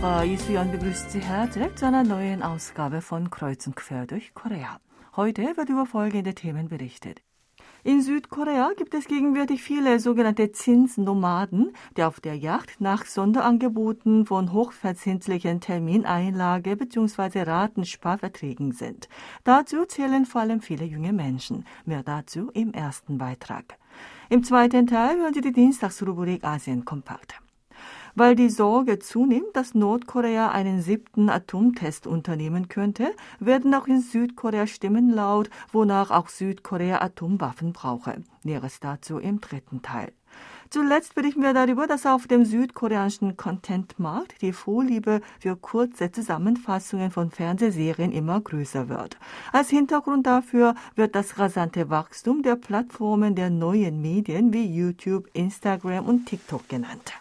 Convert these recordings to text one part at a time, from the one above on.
Zuhörer, Isu연 begrüßt Sie herzlich zu einer neuen Ausgabe von Kreuz und Quer durch Korea. Heute wird über folgende Themen berichtet. In Südkorea gibt es gegenwärtig viele sogenannte Zinsnomaden, die auf der Yacht nach Sonderangeboten von hochverzinslichen Termineinlage bzw. Ratensparverträgen sind. Dazu zählen vor allem viele junge Menschen. Mehr dazu im ersten Beitrag. Im zweiten Teil hören Sie die Dienstagsrubrik Asien kompakt. Weil die Sorge zunimmt, dass Nordkorea einen siebten Atomtest unternehmen könnte, werden auch in Südkorea Stimmen laut, wonach auch Südkorea Atomwaffen brauche. Näheres dazu im dritten Teil. Zuletzt berichten wir darüber, dass auf dem südkoreanischen Contentmarkt die Vorliebe für kurze Zusammenfassungen von Fernsehserien immer größer wird. Als Hintergrund dafür wird das rasante Wachstum der Plattformen der neuen Medien wie YouTube, Instagram und TikTok genannt.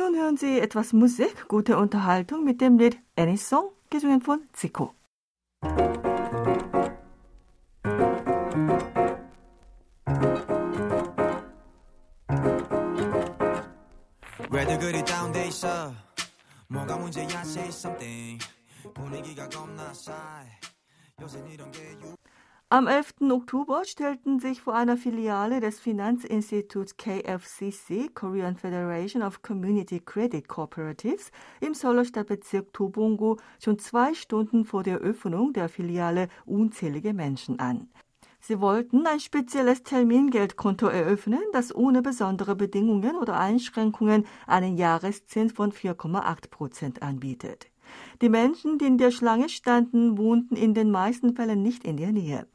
Nun hören Sie etwas Musik, gute Unterhaltung mit dem Lied Any Song, gesungen von Zico. 왜들 그리 다운돼 있어 뭐가 문제야 say something 분위기가 겁나 싸해 요새 이런 게 유... Am 11. Oktober stellten sich vor einer Filiale des Finanzinstituts KFCC, Korean Federation of Community Credit Cooperatives, im Seouler Stadtbezirk Tobongo schon zwei Stunden vor der Öffnung der Filiale unzählige Menschen an. Sie wollten ein spezielles Termingeldkonto eröffnen, das ohne besondere Bedingungen oder Einschränkungen einen Jahreszins von 4,8 Prozent anbietet. Die Menschen, die in der Schlange standen, wohnten in den meisten Fällen nicht in der Nähe.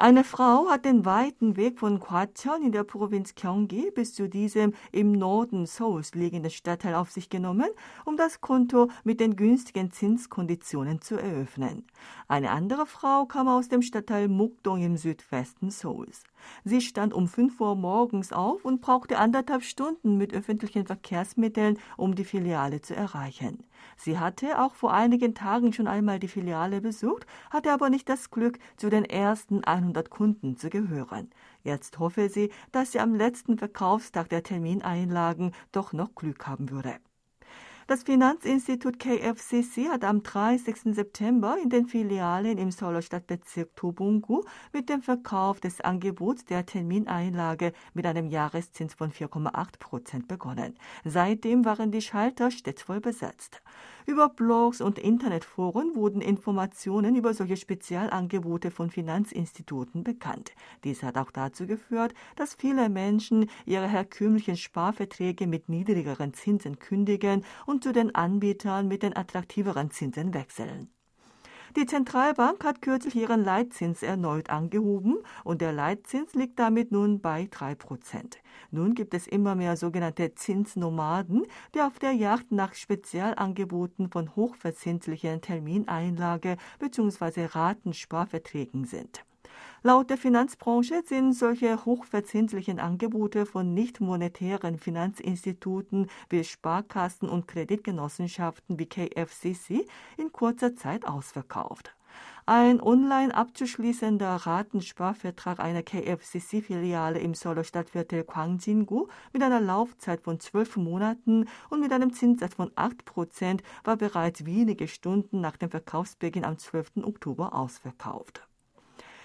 Eine Frau hat den weiten Weg von Gwacheon in der Provinz Gyeonggi bis zu diesem im Norden Seouls liegenden Stadtteil auf sich genommen, um das Konto mit den günstigen Zinskonditionen zu eröffnen. Eine andere Frau kam aus dem Stadtteil Mukdong im Südwesten Seouls. Sie stand um 5 Uhr morgens auf und brauchte anderthalb Stunden mit öffentlichen Verkehrsmitteln, um die Filiale zu erreichen. Sie hatte auch vor einigen Tagen schon einmal die Filiale besucht, hatte aber nicht das Glück, zu den ersten 100 Kunden zu gehören. Jetzt hoffe sie, dass sie am letzten Verkaufstag der Termineinlagen doch noch Glück haben würde. Das Finanzinstitut KFCC hat am 30. September in den Filialen im Seouler Stadtbezirk Tobungu mit dem Verkauf des Angebots der Termineinlage mit einem Jahreszins von 4,8 Prozent begonnen. Seitdem waren die Schalter stets voll besetzt. Über Blogs und Internetforen wurden Informationen über solche Spezialangebote von Finanzinstituten bekannt. Dies hat auch dazu geführt, dass viele Menschen ihre herkömmlichen Sparverträge mit niedrigeren Zinsen kündigen und zu den Anbietern mit den attraktiveren Zinsen wechseln. Die Zentralbank hat kürzlich ihren Leitzins erneut angehoben und der Leitzins liegt damit nun bei 3 Prozent. Nun gibt es immer mehr sogenannte Zinsnomaden, die auf der Yacht nach Spezialangeboten von hochverzinslichen Termineinlage bzw. Ratensparverträgen sind. Laut der Finanzbranche sind solche hochverzinslichen Angebote von nicht monetären Finanzinstituten wie Sparkassen und Kreditgenossenschaften wie KFCC in kurzer Zeit ausverkauft. Ein online abzuschließender Ratensparvertrag einer KFCC-Filiale im Seouler Stadtviertel Gwangjin-gu mit einer Laufzeit von zwölf Monaten und mit einem Zinssatz von 8 Prozent war bereits wenige Stunden nach dem Verkaufsbeginn am 12. Oktober ausverkauft.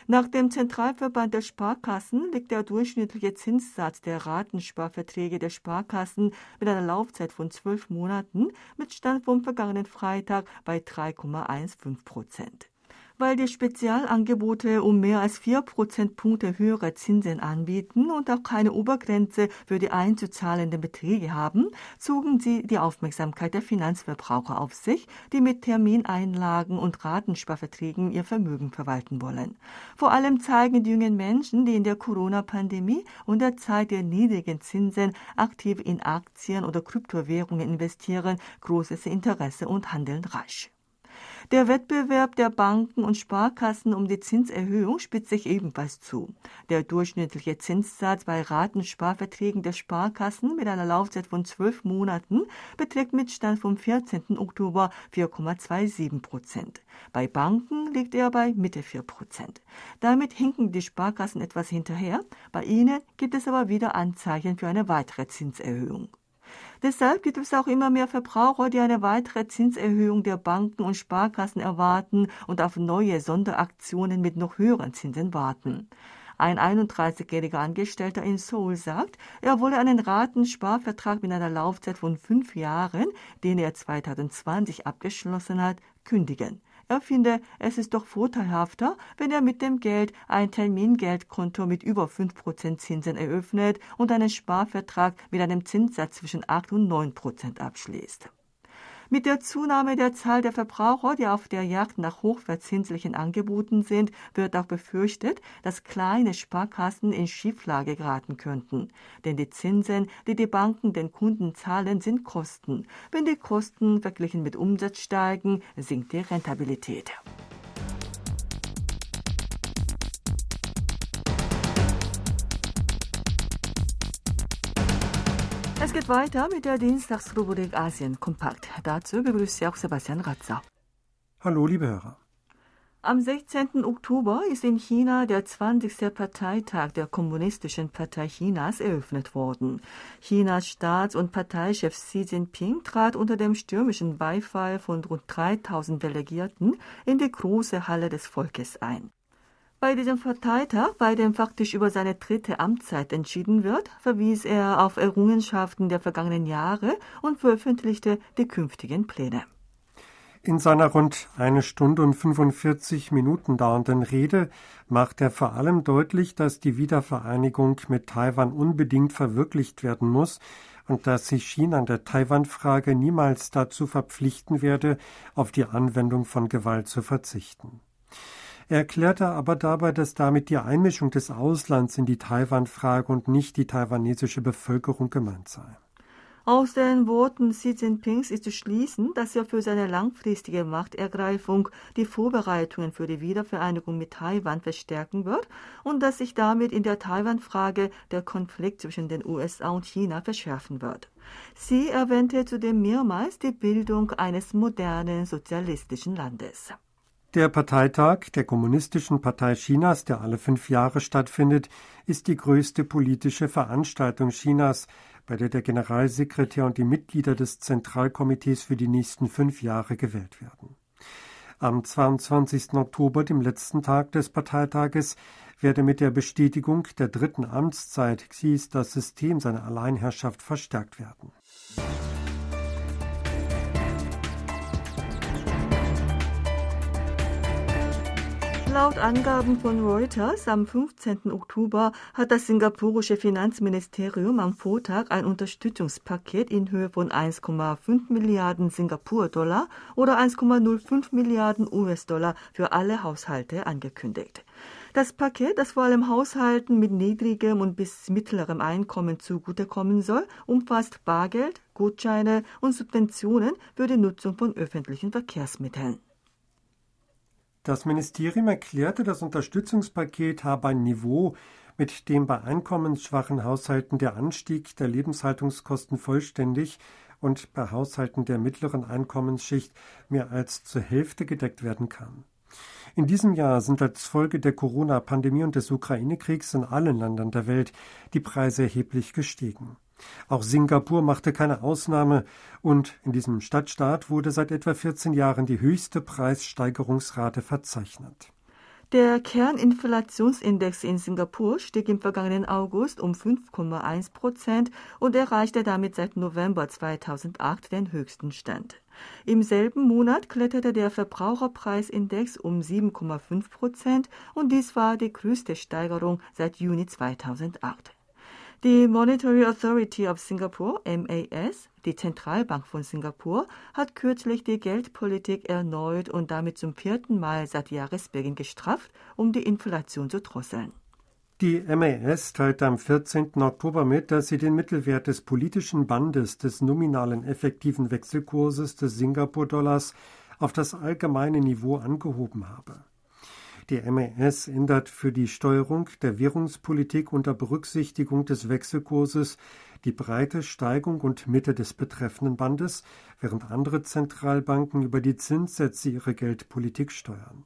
Nach dem Zentralverband der Sparkassen liegt der durchschnittliche Zinssatz der Ratensparverträge der Sparkassen mit einer Laufzeit von zwölf Monaten mit Stand vom vergangenen Freitag bei 3,15 Prozent weil die Spezialangebote um mehr als vier Prozentpunkte höhere Zinsen anbieten und auch keine Obergrenze für die einzuzahlenden Beträge haben, zogen sie die Aufmerksamkeit der Finanzverbraucher auf sich, die mit Termineinlagen und Ratensparverträgen ihr Vermögen verwalten wollen. Vor allem zeigen die jungen Menschen, die in der Corona-Pandemie und der Zeit der niedrigen Zinsen aktiv in Aktien oder Kryptowährungen investieren, großes Interesse und handeln rasch. Der Wettbewerb der Banken und Sparkassen um die Zinserhöhung spitzt sich ebenfalls zu. Der durchschnittliche Zinssatz bei Ratensparverträgen der Sparkassen mit einer Laufzeit von zwölf Monaten beträgt mit Stand vom 14. Oktober 4,27 Prozent. Bei Banken liegt er bei Mitte 4 Prozent. Damit hinken die Sparkassen etwas hinterher. Bei ihnen gibt es aber wieder Anzeichen für eine weitere Zinserhöhung. Deshalb gibt es auch immer mehr Verbraucher, die eine weitere Zinserhöhung der Banken und Sparkassen erwarten und auf neue Sonderaktionen mit noch höheren Zinsen warten. Ein 31-jähriger Angestellter in Seoul sagt, er wolle einen Ratensparvertrag mit einer Laufzeit von fünf Jahren, den er 2020 abgeschlossen hat, kündigen. Er finde, es ist doch vorteilhafter, wenn er mit dem Geld ein Termingeldkonto mit über 5% Zinsen eröffnet und einen Sparvertrag mit einem Zinssatz zwischen 8 und 9% abschließt. Mit der Zunahme der Zahl der Verbraucher, die auf der Jagd nach hochverzinslichen Angeboten sind, wird auch befürchtet, dass kleine Sparkassen in Schieflage geraten könnten. Denn die Zinsen, die die Banken den Kunden zahlen, sind Kosten. Wenn die Kosten verglichen mit Umsatz steigen, sinkt die Rentabilität. Geht weiter mit der Dienstagsrubrik Asien Kompakt. Dazu begrüßt Sie auch Sebastian Ratzer. Hallo, liebe Hörer. Am 16. Oktober ist in China der 20. Parteitag der Kommunistischen Partei Chinas eröffnet worden. Chinas Staats- und Parteichef Xi Jinping trat unter dem stürmischen Beifall von rund 3000 Delegierten in die große Halle des Volkes ein. Bei diesem Parteitag, bei dem faktisch über seine dritte Amtszeit entschieden wird, verwies er auf Errungenschaften der vergangenen Jahre und veröffentlichte die künftigen Pläne. In seiner rund eine Stunde und 45 Minuten dauernden Rede macht er vor allem deutlich, dass die Wiedervereinigung mit Taiwan unbedingt verwirklicht werden muss und dass sich China an der Taiwan-Frage niemals dazu verpflichten werde, auf die Anwendung von Gewalt zu verzichten. Er erklärte aber dabei, dass damit die Einmischung des Auslands in die Taiwan-Frage und nicht die taiwanesische Bevölkerung gemeint sei. Aus den Worten Xi Jinpings ist zu schließen, dass er für seine langfristige Machtergreifung die Vorbereitungen für die Wiedervereinigung mit Taiwan verstärken wird und dass sich damit in der Taiwan-Frage der Konflikt zwischen den USA und China verschärfen wird. Sie erwähnte zudem mehrmals die Bildung eines modernen sozialistischen Landes. Der Parteitag der Kommunistischen Partei Chinas, der alle fünf Jahre stattfindet, ist die größte politische Veranstaltung Chinas, bei der der Generalsekretär und die Mitglieder des Zentralkomitees für die nächsten fünf Jahre gewählt werden. Am 22. Oktober, dem letzten Tag des Parteitages, werde mit der Bestätigung der dritten Amtszeit Xis das System seiner Alleinherrschaft verstärkt werden. Laut Angaben von Reuters am 15. Oktober hat das singapurische Finanzministerium am Vortag ein Unterstützungspaket in Höhe von 1,5 Milliarden Singapur-Dollar oder 1,05 Milliarden US-Dollar für alle Haushalte angekündigt. Das Paket, das vor allem Haushalten mit niedrigem und bis mittlerem Einkommen zugutekommen soll, umfasst Bargeld, Gutscheine und Subventionen für die Nutzung von öffentlichen Verkehrsmitteln. Das Ministerium erklärte, das Unterstützungspaket habe ein Niveau, mit dem bei einkommensschwachen Haushalten der Anstieg der Lebenshaltungskosten vollständig und bei Haushalten der mittleren Einkommensschicht mehr als zur Hälfte gedeckt werden kann. In diesem Jahr sind als Folge der Corona-Pandemie und des Ukraine-Kriegs in allen Ländern der Welt die Preise erheblich gestiegen. Auch Singapur machte keine Ausnahme und in diesem Stadtstaat wurde seit etwa 14 Jahren die höchste Preissteigerungsrate verzeichnet. Der Kerninflationsindex in Singapur stieg im vergangenen August um 5,1 Prozent und erreichte damit seit November 2008 den höchsten Stand. Im selben Monat kletterte der Verbraucherpreisindex um 7,5 Prozent und dies war die größte Steigerung seit Juni 2008. Die Monetary Authority of Singapore, MAS, die Zentralbank von Singapur, hat kürzlich die Geldpolitik erneut und damit zum vierten Mal seit Jahresbeginn gestrafft, um die Inflation zu drosseln. Die MAS teilte am 14. Oktober mit, dass sie den Mittelwert des politischen Bandes des nominalen effektiven Wechselkurses des Singapur-Dollars auf das allgemeine Niveau angehoben habe. Die MAS ändert für die Steuerung der Währungspolitik unter Berücksichtigung des Wechselkurses die breite Steigung und Mitte des betreffenden Bandes, während andere Zentralbanken über die Zinssätze ihre Geldpolitik steuern.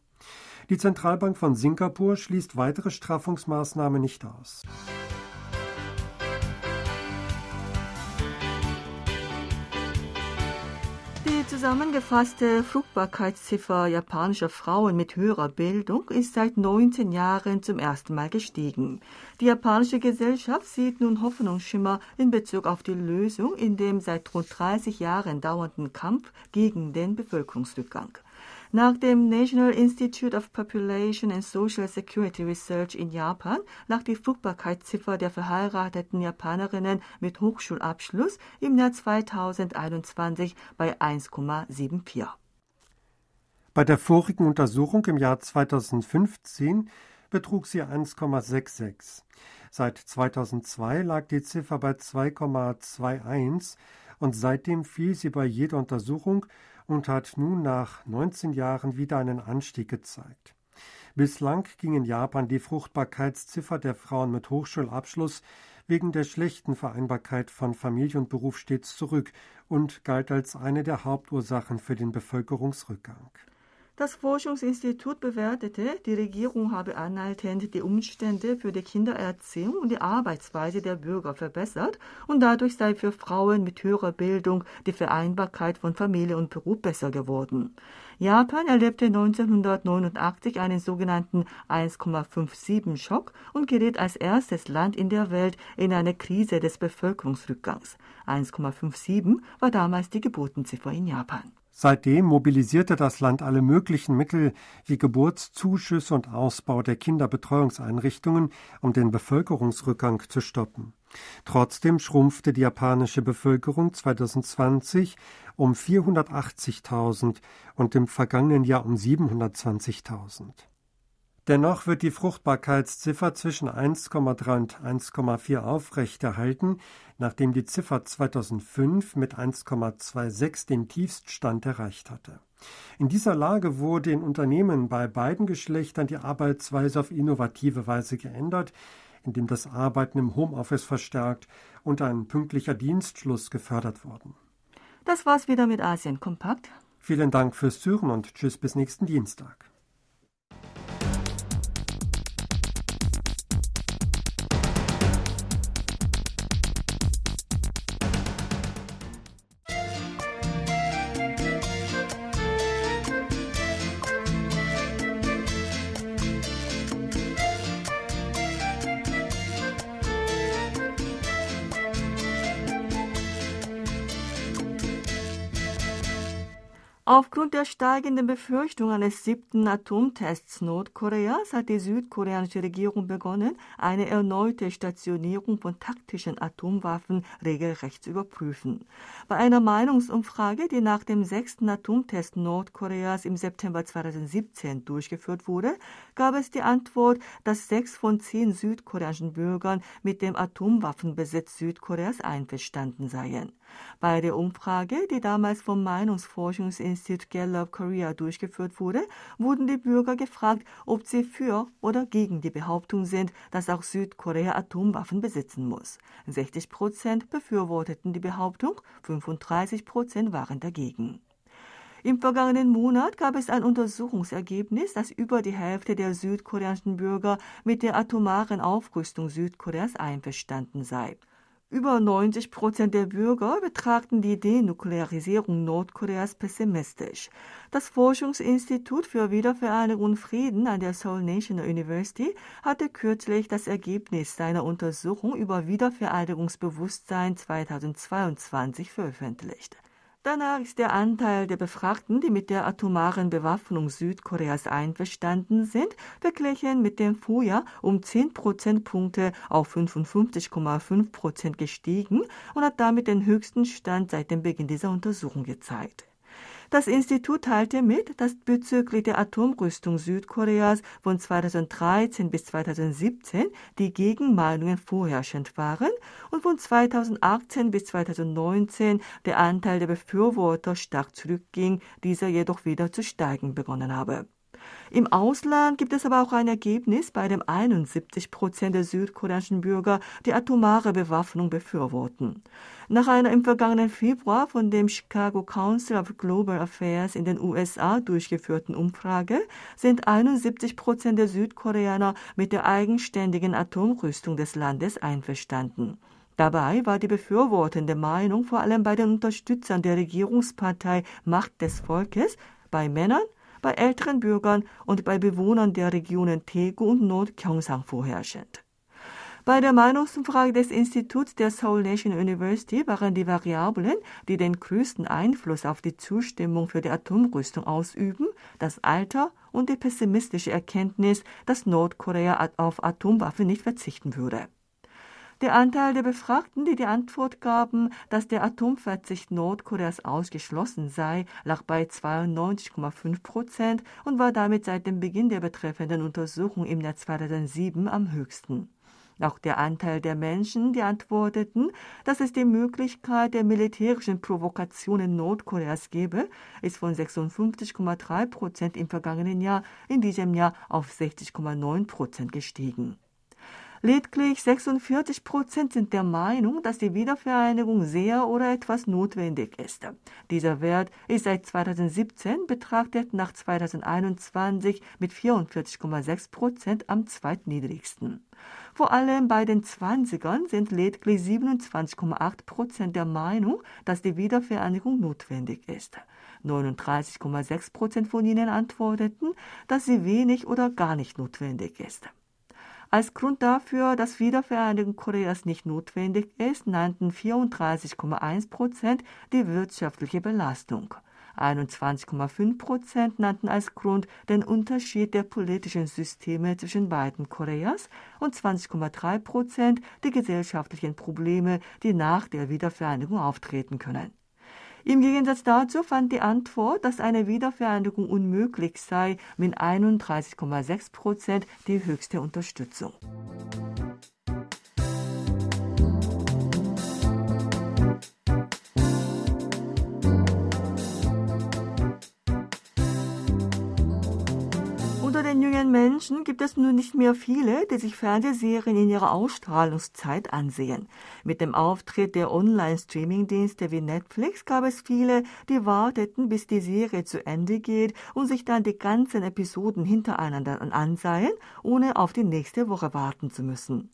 Die Zentralbank von Singapur schließt weitere Straffungsmaßnahmen nicht aus. Zusammengefasste Fruchtbarkeitsziffer japanischer Frauen mit höherer Bildung ist seit 19 Jahren zum ersten Mal gestiegen. Die japanische Gesellschaft sieht nun Hoffnungsschimmer in Bezug auf die Lösung in dem seit rund 30 Jahren dauernden Kampf gegen den Bevölkerungsrückgang. Nach dem National Institute of Population and Social Security Research in Japan lag die Fruchtbarkeitsziffer der verheirateten Japanerinnen mit Hochschulabschluss im Jahr 2021 bei 1,74. Bei der vorigen Untersuchung im Jahr 2015 betrug sie 1,66. Seit 2002 lag die Ziffer bei 2,21 und seitdem fiel sie bei jeder Untersuchung und hat nun nach 19 Jahren wieder einen Anstieg gezeigt. Bislang ging in Japan die Fruchtbarkeitsziffer der Frauen mit Hochschulabschluss wegen der schlechten Vereinbarkeit von Familie und Beruf stets zurück und galt als eine der Hauptursachen für den Bevölkerungsrückgang. Das Forschungsinstitut bewertete, die Regierung habe anhaltend die Umstände für die Kindererziehung und die Arbeitsweise der Bürger verbessert und dadurch sei für Frauen mit höherer Bildung die Vereinbarkeit von Familie und Beruf besser geworden. Japan erlebte 1989 einen sogenannten 1,57-Schock und gerät als erstes Land in der Welt in eine Krise des Bevölkerungsrückgangs. 1,57 war damals die Geburtenziffer in Japan. Seitdem mobilisierte das Land alle möglichen Mittel wie Geburtszuschüsse und Ausbau der Kinderbetreuungseinrichtungen, um den Bevölkerungsrückgang zu stoppen. Trotzdem schrumpfte die japanische Bevölkerung 2020 um 480.000 und im vergangenen Jahr um 720.000. Dennoch wird die Fruchtbarkeitsziffer zwischen 1,3 und 1,4 aufrechterhalten, nachdem die Ziffer 2005 mit 1,26 den Tiefststand erreicht hatte. In dieser Lage wurde in Unternehmen bei beiden Geschlechtern die Arbeitsweise auf innovative Weise geändert, indem das Arbeiten im Homeoffice verstärkt und ein pünktlicher Dienstschluss gefördert wurden. Das war's wieder mit Asien Kompakt. Vielen Dank fürs Zuhören und tschüss bis nächsten Dienstag. Aufgrund der steigenden Befürchtung eines siebten Atomtests Nordkoreas hat die südkoreanische Regierung begonnen, eine erneute Stationierung von taktischen Atomwaffen regelrecht zu überprüfen. Bei einer Meinungsumfrage, die nach dem sechsten Atomtest Nordkoreas im September 2017 durchgeführt wurde, gab es die Antwort, dass sechs von zehn südkoreanischen Bürgern mit dem Atomwaffenbesitz Südkoreas einverstanden seien. Bei der Umfrage, die damals vom Meinungsforschungsinstitut Gallup Korea durchgeführt wurde, wurden die Bürger gefragt, ob sie für oder gegen die Behauptung sind, dass auch Südkorea Atomwaffen besitzen muss. 60 Prozent befürworteten die Behauptung, 35 Prozent waren dagegen. Im vergangenen Monat gab es ein Untersuchungsergebnis, dass über die Hälfte der südkoreanischen Bürger mit der atomaren Aufrüstung Südkoreas einverstanden sei. Über 90 Prozent der Bürger betrachten die Denuklearisierung Nordkoreas pessimistisch. Das Forschungsinstitut für Wiedervereinigung und Frieden an der Seoul National University hatte kürzlich das Ergebnis seiner Untersuchung über Wiedervereinigungsbewusstsein 2022 veröffentlicht. Danach ist der Anteil der Befragten, die mit der atomaren Bewaffnung Südkoreas einverstanden sind, verglichen mit dem Vorjahr um 10 Prozentpunkte auf 55,5 Prozent gestiegen und hat damit den höchsten Stand seit dem Beginn dieser Untersuchung gezeigt. Das Institut teilte mit, dass bezüglich der Atomrüstung Südkoreas von 2013 bis 2017 die Gegenmeinungen vorherrschend waren und von 2018 bis 2019 der Anteil der Befürworter stark zurückging, dieser jedoch wieder zu steigen begonnen habe. Im Ausland gibt es aber auch ein Ergebnis, bei dem 71 Prozent der südkoreanischen Bürger die atomare Bewaffnung befürworten. Nach einer im vergangenen Februar von dem Chicago Council of Global Affairs in den USA durchgeführten Umfrage sind 71 Prozent der Südkoreaner mit der eigenständigen Atomrüstung des Landes einverstanden. Dabei war die befürwortende Meinung vor allem bei den Unterstützern der Regierungspartei Macht des Volkes, bei Männern, bei älteren Bürgern und bei Bewohnern der Regionen Daegu und Nord-Gyeongsang vorherrschend. Bei der Meinungsumfrage des Instituts der Seoul National University waren die Variablen, die den größten Einfluss auf die Zustimmung für die Atomrüstung ausüben, das Alter und die pessimistische Erkenntnis, dass Nordkorea auf Atomwaffen nicht verzichten würde. Der Anteil der Befragten, die die Antwort gaben, dass der Atomverzicht Nordkoreas ausgeschlossen sei, lag bei 92,5 Prozent und war damit seit dem Beginn der betreffenden Untersuchung im Jahr 2007 am höchsten. Auch der Anteil der Menschen, die antworteten, dass es die Möglichkeit der militärischen Provokationen Nordkoreas gebe, ist von 56,3 Prozent im vergangenen Jahr in diesem Jahr auf 60,9 Prozent gestiegen. Lediglich 46 Prozent sind der Meinung, dass die Wiedervereinigung sehr oder etwas notwendig ist. Dieser Wert ist seit 2017 betrachtet nach 2021 mit 44,6 Prozent am zweitniedrigsten. Vor allem bei den Zwanzigern sind lediglich 27,8 Prozent der Meinung, dass die Wiedervereinigung notwendig ist. 39,6 Prozent von ihnen antworteten, dass sie wenig oder gar nicht notwendig ist. Als Grund dafür, dass Wiedervereinigung Koreas nicht notwendig ist, nannten 34,1 Prozent die wirtschaftliche Belastung. 21,5 Prozent nannten als Grund den Unterschied der politischen Systeme zwischen beiden Koreas und 20,3 Prozent die gesellschaftlichen Probleme, die nach der Wiedervereinigung auftreten können. Im Gegensatz dazu fand die Antwort, dass eine Wiedervereinigung unmöglich sei, mit 31,6 Prozent die höchste Unterstützung. Den jungen Menschen gibt es nun nicht mehr viele, die sich Fernsehserien in ihrer Ausstrahlungszeit ansehen. Mit dem Auftritt der Online-Streaming-Dienste wie Netflix gab es viele, die warteten, bis die Serie zu Ende geht und sich dann die ganzen Episoden hintereinander ansehen, ohne auf die nächste Woche warten zu müssen.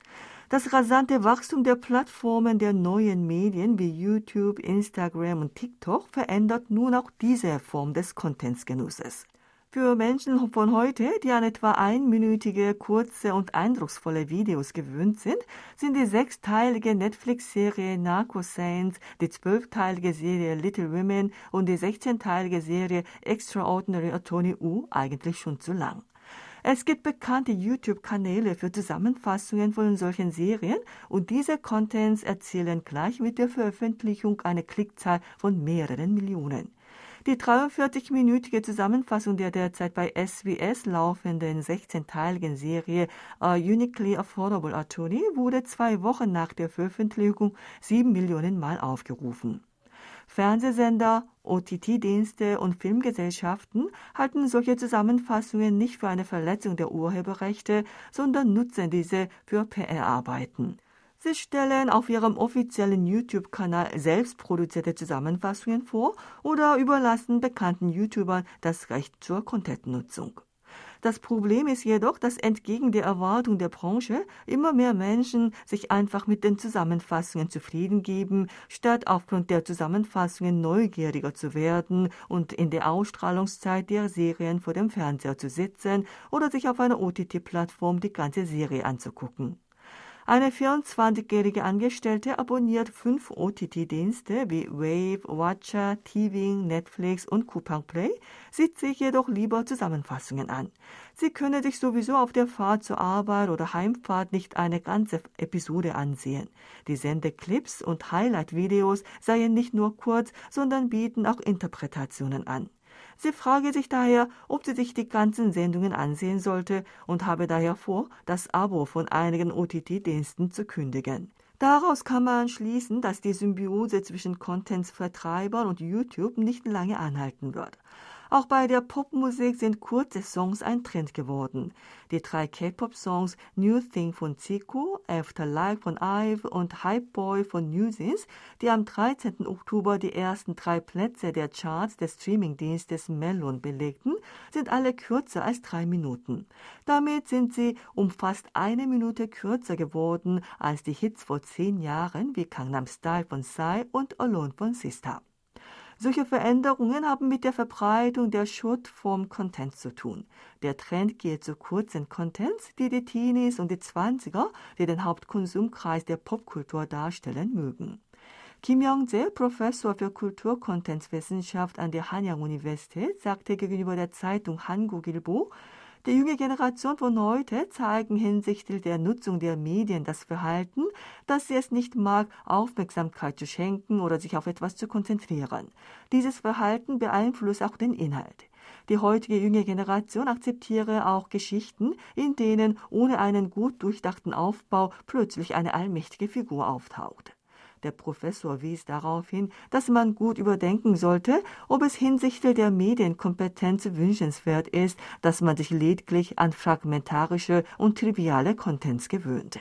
Das rasante Wachstum der Plattformen der neuen Medien wie YouTube, Instagram und TikTok verändert nun auch diese Form des Contentsgenusses. Für Menschen von heute, die an etwa einminütige, kurze und eindrucksvolle Videos gewöhnt sind, sind die sechsteilige Netflix-Serie Narco Saints, die zwölfteilige Serie Little Women und die sechzehnteilige Serie Extraordinary Attorney U eigentlich schon zu lang. Es gibt bekannte YouTube-Kanäle für Zusammenfassungen von solchen Serien und diese Contents erzielen gleich mit der Veröffentlichung eine Klickzahl von mehreren Millionen. Die 43-minütige Zusammenfassung der derzeit bei SWS laufenden 16-teiligen Serie A Uniquely Affordable Attorney wurde zwei Wochen nach der Veröffentlichung sieben Millionen Mal aufgerufen. Fernsehsender, OTT-Dienste und Filmgesellschaften halten solche Zusammenfassungen nicht für eine Verletzung der Urheberrechte, sondern nutzen diese für PR-Arbeiten. Sie stellen auf ihrem offiziellen YouTube-Kanal selbstproduzierte Zusammenfassungen vor oder überlassen bekannten YouTubern das Recht zur Content-Nutzung. Das Problem ist jedoch, dass entgegen der Erwartung der Branche immer mehr Menschen sich einfach mit den Zusammenfassungen zufrieden geben, statt aufgrund der Zusammenfassungen neugieriger zu werden und in der Ausstrahlungszeit der Serien vor dem Fernseher zu sitzen oder sich auf einer OTT-Plattform die ganze Serie anzugucken. Eine 24-jährige Angestellte abonniert fünf OTT-Dienste wie Wave, Watcher, TVing, Netflix und Coupang Play, sieht sich jedoch lieber Zusammenfassungen an. Sie könne sich sowieso auf der Fahrt zur Arbeit oder Heimfahrt nicht eine ganze Episode ansehen. Die Sendeclips und Highlight-Videos seien nicht nur kurz, sondern bieten auch Interpretationen an. Sie frage sich daher, ob sie sich die ganzen Sendungen ansehen sollte und habe daher vor, das Abo von einigen OTT-Diensten zu kündigen. Daraus kann man schließen, dass die Symbiose zwischen Contents-Vertreibern und YouTube nicht lange anhalten wird. Auch bei der Popmusik sind kurze Songs ein Trend geworden. Die drei K-Pop-Songs New Thing von Zico, Afterlife von Ive und Hype Boy von Newsins, die am 13. Oktober die ersten drei Plätze der Charts des Streamingdienstes Melon belegten, sind alle kürzer als drei Minuten. Damit sind sie um fast eine Minute kürzer geworden als die Hits vor zehn Jahren wie Gangnam Style von Psy und Alone von Sista. Solche Veränderungen haben mit der Verbreitung der Shortform-Content zu tun. Der Trend geht zu kurzen Contents, die die Teenies und die Zwanziger, die den Hauptkonsumkreis der Popkultur darstellen, mögen. Kim Young-jae, Professor für Kulturcontentswissenschaft an der Hanyang-Universität, sagte gegenüber der Zeitung Hanguk-ilbo, die junge Generation von heute zeigen hinsichtlich der Nutzung der Medien das Verhalten, dass sie es nicht mag, Aufmerksamkeit zu schenken oder sich auf etwas zu konzentrieren. Dieses Verhalten beeinflusst auch den Inhalt. Die heutige junge Generation akzeptiere auch Geschichten, in denen ohne einen gut durchdachten Aufbau plötzlich eine allmächtige Figur auftaucht. Der Professor wies darauf hin, dass man gut überdenken sollte, ob es hinsichtlich der Medienkompetenz wünschenswert ist, dass man sich lediglich an fragmentarische und triviale Contents gewöhnt.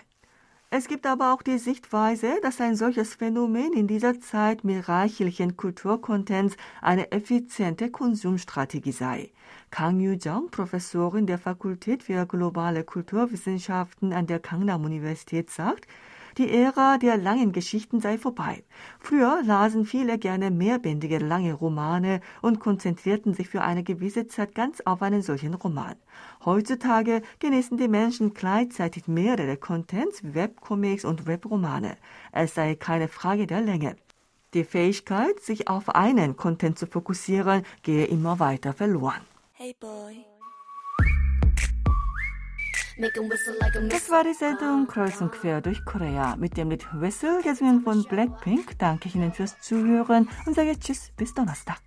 Es gibt aber auch die Sichtweise, dass ein solches Phänomen in dieser Zeit mit reichlichen Kulturcontents eine effiziente Konsumstrategie sei. Kang Yu-jong, Professorin der Fakultät für globale Kulturwissenschaften an der Gangnam-Universität, sagt, die Ära der langen Geschichten sei vorbei. Früher lasen viele gerne mehrbändige lange Romane und konzentrierten sich für eine gewisse Zeit ganz auf einen solchen Roman. Heutzutage genießen die Menschen gleichzeitig mehrere Contents, Webcomics und Webromane. Es sei keine Frage der Länge. Die Fähigkeit, sich auf einen Content zu fokussieren, gehe immer weiter verloren. Hey boy. Das war die Sendung Kreuz und Quer durch Korea mit dem Lied Whistle, gesungen von Blackpink. Danke ich Ihnen fürs Zuhören und sage Tschüss, bis Donnerstag.